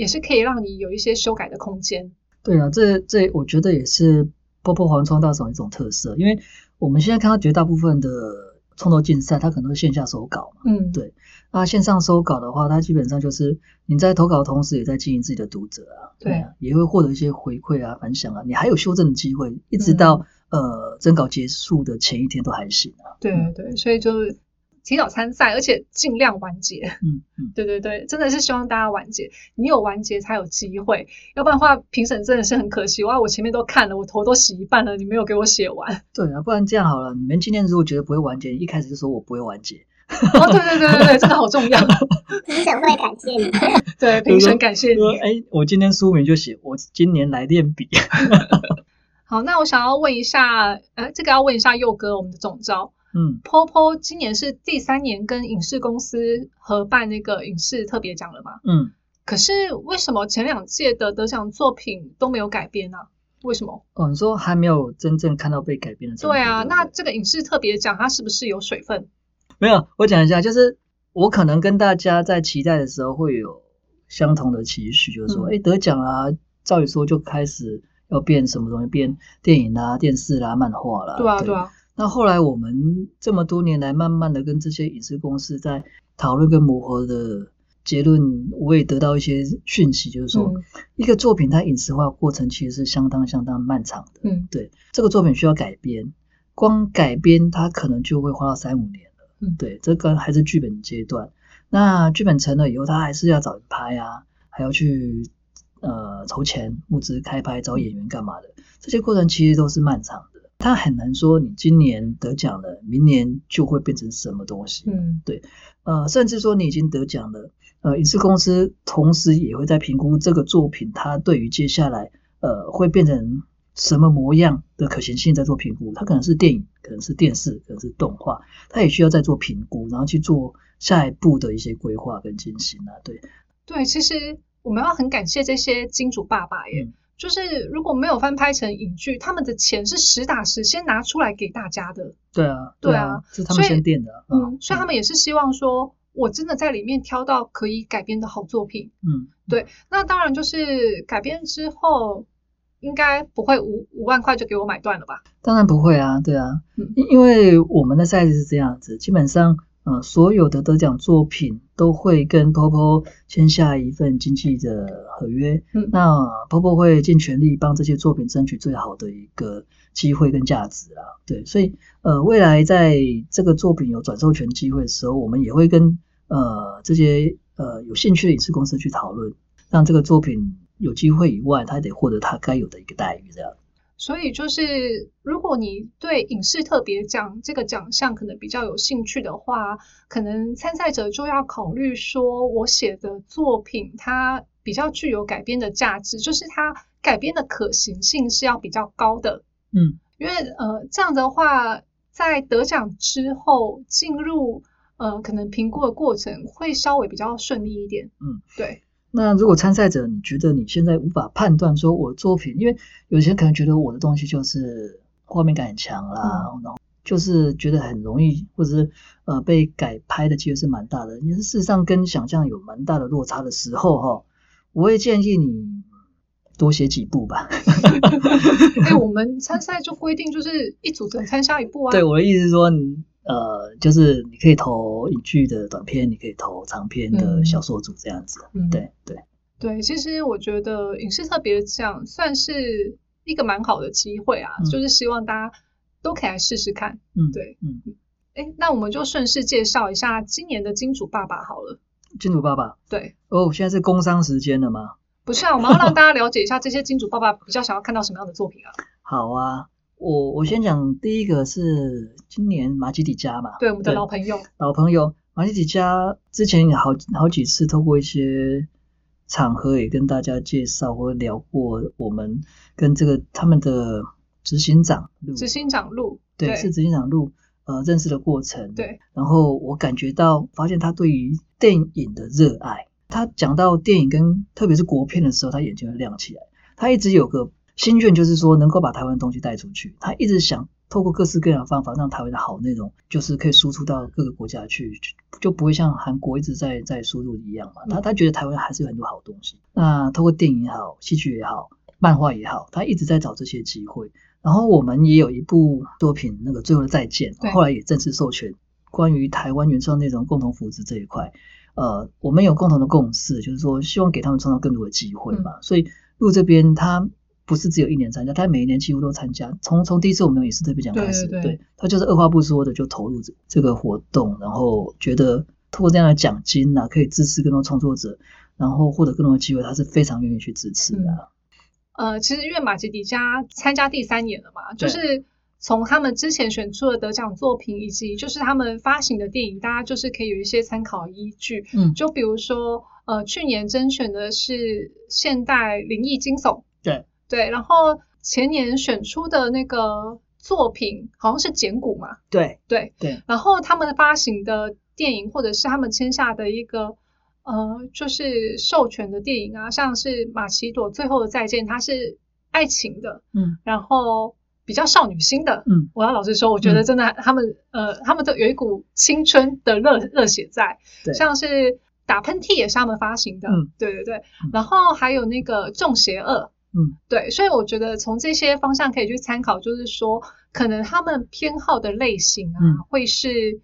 也是可以让你有一些修改的空间。对啊，这这我觉得也是波波黄创大赏一种特色，因为我们现在看到绝大部分的创作竞赛，它可能是线下收稿嘛。嗯，对。那线上收稿的话，它基本上就是你在投稿的同时，也在经营自己的读者啊。对啊，也会获得一些回馈啊、反响啊，你还有修正的机会，一直到呃征稿结束的前一天都还行啊。对对，所以就。提早参赛，而且尽量完结。嗯嗯，对对对，真的是希望大家完结。你有完结才有机会，要不然的话，评审真的是很可惜。哇，我前面都看了，我头都洗一半了，你没有给我写完。对啊，不然这样好了，你们今天如果觉得不会完结，一开始就说我不会完结。哦，对对对对对，这个好重要。评审会感谢你。对，评审感谢你。哎，我今天书名就写我今年来练笔。好，那我想要问一下，呃，这个要问一下佑哥，我们的总招。嗯，Popo 今年是第三年跟影视公司合办那个影视特别奖了嘛？嗯，可是为什么前两届的得奖作品都没有改编呢？为什么？哦，你说还没有真正看到被改编的？对啊，那这个影视特别奖它是不是有水分？没有，我讲一下，就是我可能跟大家在期待的时候会有相同的期许，就是说，哎，得奖啊，照理说就开始要变什么东西，变电影啦、电视啦、漫画啦。对啊，对啊。那后来我们这么多年来，慢慢的跟这些影视公司在讨论跟磨合的结论，我也得到一些讯息，就是说，一个作品它影视化过程其实是相当相当漫长的。嗯，对，这个作品需要改编，光改编它可能就会花到三五年了。嗯，对，这个还是剧本阶段。那剧本成了以后，他还是要找人拍啊，还要去呃筹钱、募资、开拍、找演员干嘛的，这些过程其实都是漫长的。他很难说你今年得奖了，明年就会变成什么东西。嗯，对，呃，甚至说你已经得奖了，呃，影视公司同时也会在评估这个作品，它对于接下来呃会变成什么模样的可行性在做评估。它可能是电影，可能是电视，可能是动画，它也需要再做评估，然后去做。下一步的一些规划跟进行啊，对对，其实我们要很感谢这些金主爸爸耶，就是如果没有翻拍成影剧，他们的钱是实打实先拿出来给大家的。对啊，对啊，是他们先垫的。嗯，所以他们也是希望说，我真的在里面挑到可以改编的好作品。嗯，对，那当然就是改编之后，应该不会五五万块就给我买断了吧？当然不会啊，对啊，因因为我们的赛制是这样子，基本上。呃，所有的得奖作品都会跟 Popo 签下一份经纪的合约。嗯，那 Popo 会尽全力帮这些作品争取最好的一个机会跟价值啊。对，所以呃，未来在这个作品有转授权机会的时候，我们也会跟呃这些呃有兴趣的影视公司去讨论，让这个作品有机会以外，他得获得他该有的一个待遇，这样。所以就是，如果你对影视特别奖这个奖项可能比较有兴趣的话，可能参赛者就要考虑说，我写的作品它比较具有改编的价值，就是它改编的可行性是要比较高的。嗯，因为呃这样的话，在得奖之后进入呃可能评估的过程会稍微比较顺利一点。嗯，对。那如果参赛者你觉得你现在无法判断说我作品，因为有些人可能觉得我的东西就是画面感很强啦，然后就是觉得很容易，或者是呃被改拍的机会是蛮大的，也是事实上跟想象有蛮大的落差的时候哈，我会建议你多写几部吧。哎，我们参赛就规定就是一组只能参加一部啊。对，我的意思是说你。呃，就是你可以投影剧的短片，你可以投长篇的小说组这样子。嗯，对对对，其实我觉得影视特别奖算是一个蛮好的机会啊，就是希望大家都可以来试试看。嗯，对，嗯，哎，那我们就顺势介绍一下今年的金主爸爸好了。金主爸爸？对。哦，现在是工商时间了吗？不是啊，我们要让大家了解一下这些金主爸爸比较想要看到什么样的作品啊。好啊。我我先讲第一个是今年马吉迪加嘛，对我们的老朋友，老朋友。马吉迪加之前也好好几次透过一些场合也跟大家介绍或聊过，我们跟这个他们的执行长路，执行长路，对，是执行长路，呃，认识的过程，对，然后我感觉到发现他对于电影的热爱，他讲到电影跟特别是国片的时候，他眼睛会亮起来，他一直有个。心卷就是说，能够把台湾的东西带出去。他一直想透过各式各样的方法，让台湾的好内容，就是可以输出到各个国家去，就不会像韩国一直在在输入一样嘛。他他觉得台湾还是有很多好东西。那透过电影也好，戏剧也好，漫画也好，他一直在找这些机会。然后我们也有一部作品，那个最后的再见，后来也正式授权，关于台湾原创内容共同扶持这一块，呃，我们有共同的共识，就是说希望给他们创造更多的机会嘛。所以路这边他。不是只有一年参加，他每一年几乎都参加。从从第一次我们也是特别奖开始，对他就是二话不说的就投入这这个活动，然后觉得通过这样的奖金呐，可以支持更多创作者，然后获得更多的机会，他是非常愿意去支持的。呃，其实因为马吉迪加参加第三年了嘛，就是从他们之前选出的得奖作品，以及就是他们发行的电影，大家就是可以有一些参考依据。嗯，就比如说呃，去年甄选的是现代灵异惊悚。对。对，然后前年选出的那个作品好像是简古嘛，对对。对，然后他们发行的电影或者是他们签下的一个呃，就是授权的电影啊，像是马奇朵最后的再见，它是爱情的，嗯，然后比较少女心的，嗯，我要老实说，我觉得真的他们呃，他们都有一股青春的热热血在，对，像是。打喷嚏也是他们发行的，嗯。对对对。嗯。然后还有那个中邪恶，嗯，对，所以我觉得从这些方向可以去参考，就是说可能他们偏好的类型啊，嗯。会是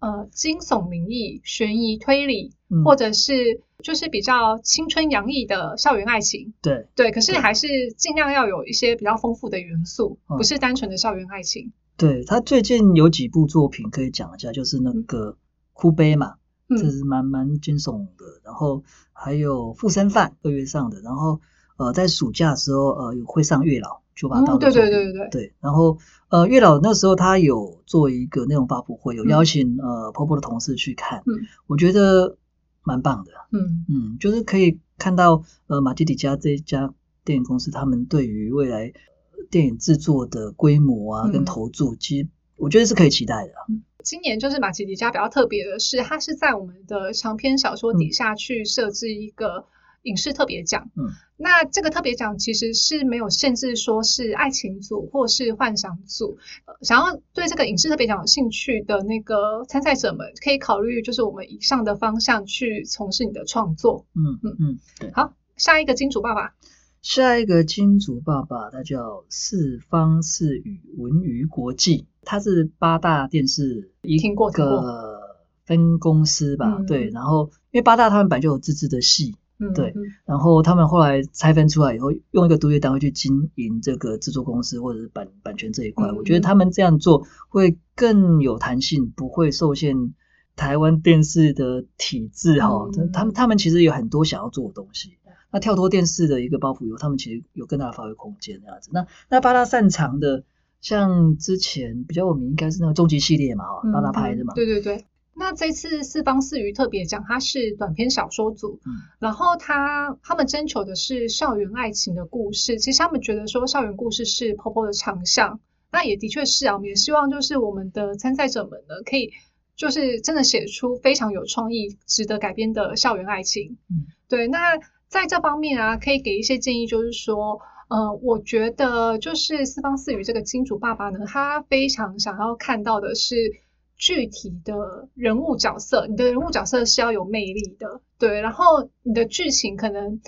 呃惊悚灵异、悬疑推理，嗯。或者是就是比较青春洋溢的校园爱情。对，对，可是对。还是尽量要有一些比较丰富的元素，嗯。不是单纯的校园爱情。对他最近有几部作品可以讲一下，就是那个哭悲嘛，嗯。这是蛮蛮惊悚的。然后还有附身犯二月上的，然后呃在暑假的时候呃有会上月老九把刀嗯，对对对对对，对，然后呃月老那时候他有做一个内容发布会，有嗯。邀请、呃婆婆的同事去看，嗯。我觉得蛮棒的，嗯。嗯，就是可以看到呃马蒂底加这一家电影公司，他们对于未来呃电影制作的规模啊嗯。跟投注，其实我觉得是可以期待的。啊。今年就是马奇迪加比较特别的是，它是在我们的长篇小说底下去设置一个影视特别奖。嗯，那这个特别奖其实是没有限制，说是爱情组或是幻想组。呃想要对这个影视特别奖有兴趣的那个参赛者们，可以考虑就是我们以上的方向去从事你的创作。嗯嗯嗯，对。好，下一个金主爸爸，下一个金主爸爸，他叫四方四宇文娱国际，他是八大电视一个分公司吧？嗯对，然后因为八大他们本来就有自制的戏，嗯，对嗯然后他们后来拆分出来以后，用一个独立单位去经营这个制作公司或者是版版权这一块。嗯我觉得他们这样做会更有弹性，不会受限台湾电视的体制哈、嗯他们他们其实有很多想要做的东西。那跳脱电视的一个包袱以后，他们其实有更大的发挥空间这样子。那那八大擅长的，像之前比较有名应该是那个终极系列嘛，哈、嗯八大拍的嘛。对对对。那这次四方四鱼特别奖，它是短篇小说组，嗯然后他他们征求的是校园爱情的故事。其实他们觉得说校园故事是 Popo 的长项，那也的确是啊。我们也希望就是我们的参赛者们呢，可以就是真的写出非常有创意、值得改编的校园爱情。嗯，对。那在这方面啊，可以给一些建议，就是说。呃，我觉得就是四方四语这个金主爸爸呢，他非常想要看到的是具体的人物角色，你的人物角色是要有魅力的，对。然后你的剧情可能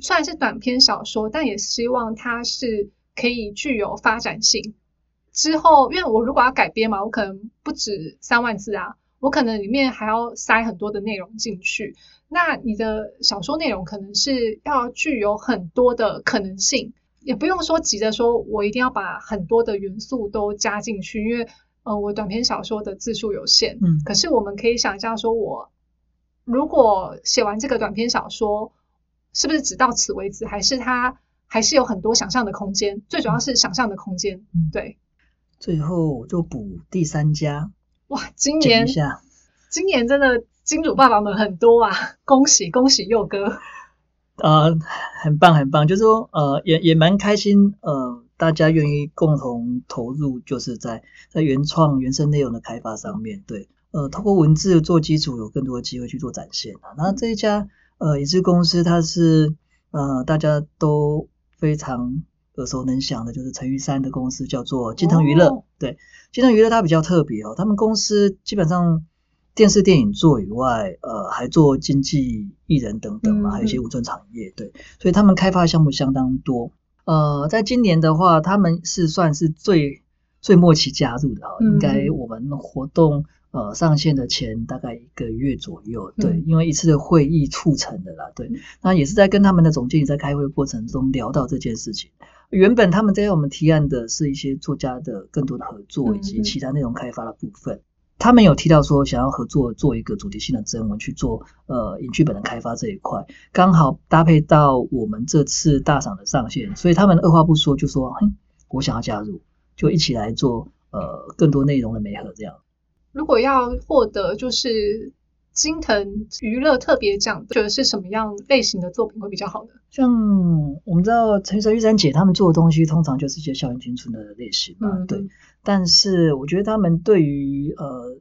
虽然是短篇小说，但也希望它是可以具有发展性。之后，因为我如果要改编嘛，我可能不止三万字啊，我可能里面还要塞很多的内容进去。那你的小说内容可能是要具有很多的可能性，也不用说急着说我一定要把很多的元素都加进去，因为呃我短篇小说的字数有限。嗯可是我们可以想象说，我如果写完这个短篇小说，是不是只到此为止？还是它还是有很多想象的空间？最主要是想象的空间。嗯对，最后我就补第三家，哇，今年。今年真的金主爸爸们很多啊，恭喜恭喜佑哥！呃，很棒很棒，就是说呃也也蛮开心，呃大家愿意共同投入，就是在在原创原生内容的开发上面，对，呃通过文字做基础，有更多的机会去做展现啊。那这一家呃影视公司，它是呃大家都非常耳熟能详的，就是陈玉山的公司叫做金腾娱乐，哦对，金腾娱乐它比较特别哦，他们公司基本上。电视电影做以外，呃，还做经纪艺人等等嘛，嗯还有一些文创产业，对，所以他们开发的项目相当多。呃，在今年的话，他们是算是最最末期加入的哈，嗯应该我们活动呃上线的前大概一个月左右，对，嗯因为一次的会议促成的啦，对，那也是在跟他们的总经理在开会的过程中聊到这件事情。原本他们在我们提案的是一些作家的更多的合作以及其他内容开发的部分。他们有提到说想要合作做一个主题性的征文去做呃影剧本的开发这一块，刚好搭配到我们这次大赏的上线，所以他们二话不说就说，哼，我想要加入，就一起来做呃更多内容的媒合这样。如果要获得就是金腾娱乐特别奖，觉得是什么样类型的作品会比较好呢？像我们知道陈哲玉珊姐他们做的东西，通常就是一些校园青春的类型嘛，嗯对。但是我觉得他们对于呃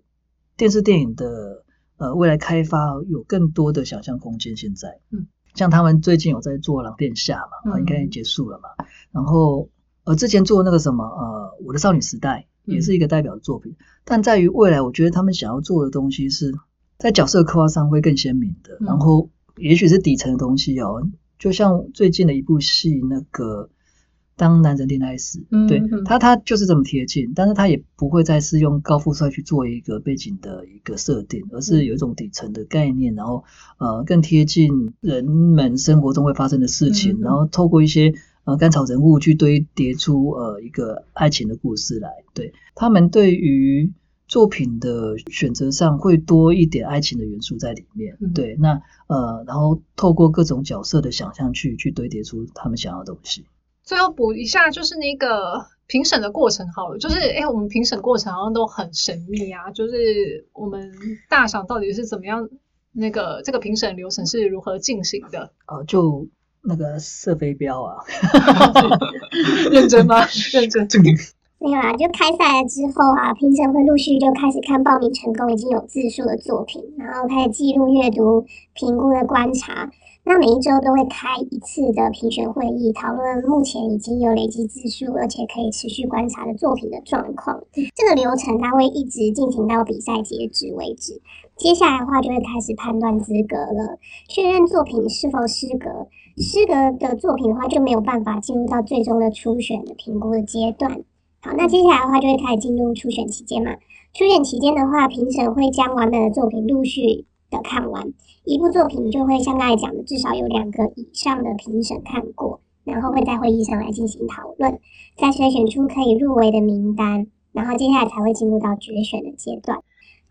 电视电影的呃未来开发有更多的想象空间。现在，嗯，像他们最近有在做《狼殿下》嘛，啊嗯应该也结束了嘛。然后呃之前做那个什么呃《我的少女时代》也是一个代表作品，但在于未来，我觉得他们想要做的东西是在角色刻画上会更鲜明的，嗯然后也许是底层的东西哦，就像最近的一部戏那个。当男人恋爱时，对他，他就是这么贴近，但是他也不会再是用高富帅去做一个背景的一个设定，而嗯是有一种底层的概念，然后呃更贴近人们生活中会发生的事情，然后透过一些呃甘草人物去堆叠出呃一个爱情的故事来。对他们对于作品的选择上会多一点爱情的元素在里面。嗯对，那呃然后透过各种角色的想象去去堆叠出他们想要的东西。最后补一下，就是那个评审的过程好了，就是哎，我们评审过程好像都很神秘啊，就是我们大赏到底是怎么样，那个这个评审流程是如何进行的？呃，就那个射飞镖啊，认真吗？认真。没有啦，就开赛了之后啊，评审会陆续就开始看报名成功已经有字数的作品，然后开始记录阅读、评估的观察。那每一周都会开一次的评选会议，讨论目前已经有累积字数，而且可以持续观察的作品的状况。这个流程它会一直进行到比赛截止为止。接下来的话就会开始判断资格了，确认作品是否失格。失格的作品的话就没有办法进入到最终的初选的评估的阶段。好，那接下来的话就会开始进入初选期间嘛。初选期间的话，评审会将完美的作品陆续的看完，一部作品就会像刚才讲的，至少有两个以上的评审看过，然后会在会议上来进行讨论，再筛选出可以入围的名单，然后接下来才会进入到决选的阶段。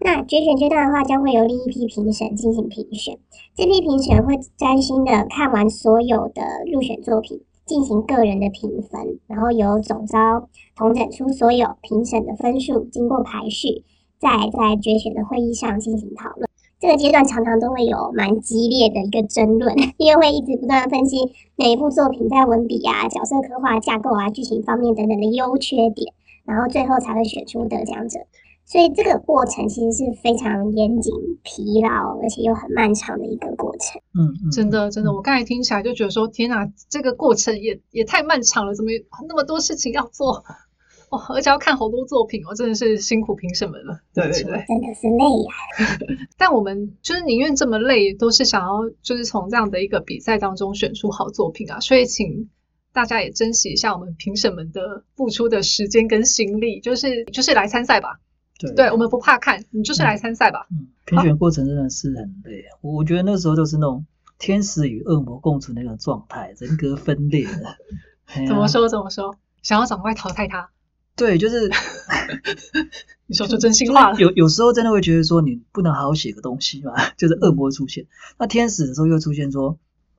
那决选阶段的话，将会由另一批评审进行评选，这批评审会专心的看完所有的入选作品。进行个人的评分，然后由总招统整出所有评审的分数，经过排序，再在决选的会议上进行讨论。这个阶段常常都会有蛮激烈的一个争论，因为会一直不断分析每一部作品在文笔啊、角色刻画、架构啊、剧情方面等等的优缺点，然后最后才会选出得奖者。所以这个过程其实是非常严谨、疲劳，而且又很漫长的一个过程。嗯嗯，真的，真的，我刚才听起来就觉得说，天哪，这个过程也也太漫长了，怎么有那么多事情要做？哦，而且要看好多作品哦，真的是辛苦评审们了。对对对，真的是累呀、但我们就是宁愿这么累，都是想要就是从这样的一个比赛当中选出好作品啊。所以请大家也珍惜一下我们评审们的付出的时间跟心力，就是就是来参赛吧。对对，我们不怕看，你就是来参赛吧。嗯，评选过程真的是很累。我我觉得那时候就是那种天使与恶魔共存的那种状态，人格分裂 怎么？说怎么说？想要赶快淘汰他，对，就是 你说出真心话了。有有时候真的会觉得说，你不能好好写个东西嘛，就是恶魔出现。那天使的时候又出现说，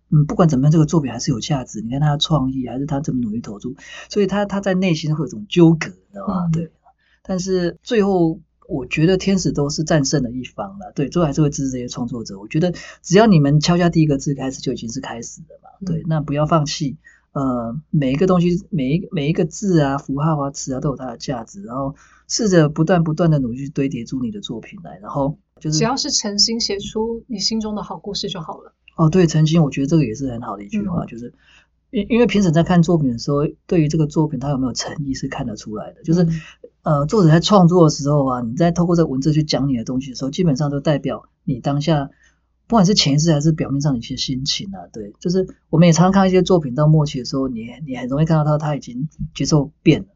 嗯，不管怎么样，这个作品还是有价值。你看他的创意，还是他这么努力投入，所以他他在内心会有一种纠葛，你知道吗？嗯对。但是最后，我觉得天使都是战胜的一方了。对，最后还是会支持这些创作者。我觉得只要你们敲下第一个字开始，就已经是开始了嘛。对，嗯那不要放弃。呃，每一个东西，每一每一个字啊、符号啊、词啊，都有它的价值。然后试着不断不断的努力去堆叠出你的作品来，然后就是只要是诚心写出你心中的好故事就好了。哦，对，曾经我觉得这个也是很好的一句话，就是因因为评审在看作品的时候，对于这个作品它有没有诚意是看得出来的。就是、嗯呃，作者在创作的时候啊，你在透过这个文字去讲你的东西的时候，基本上都代表你当下不管是潜意识还是表面上的一些心情啊。对，就是我们也常常看一些作品到末期的时候，你你很容易看到他他已经节奏变了，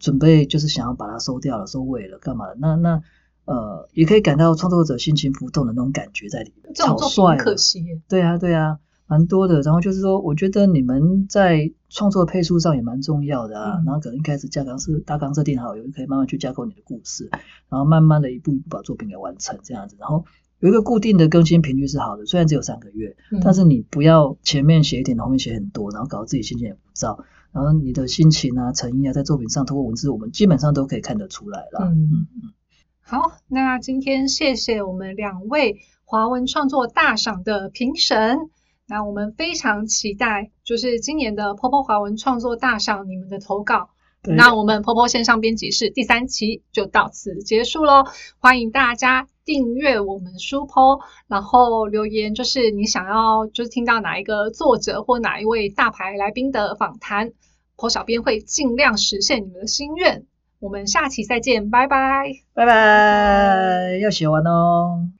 准备就是想要把它收掉了、收尾了，干嘛的？那那。呃，也可以感到创作者心情浮动的那种感觉在里面，草率可惜。对啊，对啊，蛮多的。然后就是说，我觉得你们在创作配速上也蛮重要的啊。嗯然后可能一开始架纲是大纲设定好，有可以慢慢去架构你的故事，然后慢慢的一步一步把作品给完成这样子。然后有一个固定的更新频率是好的，虽然只有三个月，嗯但是你不要前面写一点，后面写很多，然后搞得自己心情也浮躁。然后你的心情啊、诚意啊，在作品上通过文字，我们基本上都可以看得出来了。嗯，好，那今天谢谢我们两位华文创作大赏的评审。那我们非常期待，就是今年的 Popo 华文创作大赏你们的投稿。那我们 Popo 线上编辑室第三期就到此结束喽，欢迎大家订阅我们书 Po，然后留言就是你想要就是听到哪一个作者或哪一位大牌来宾的访谈，Po 小编会尽量实现你们的心愿。我们下期再见，拜拜。拜拜，要写完哦。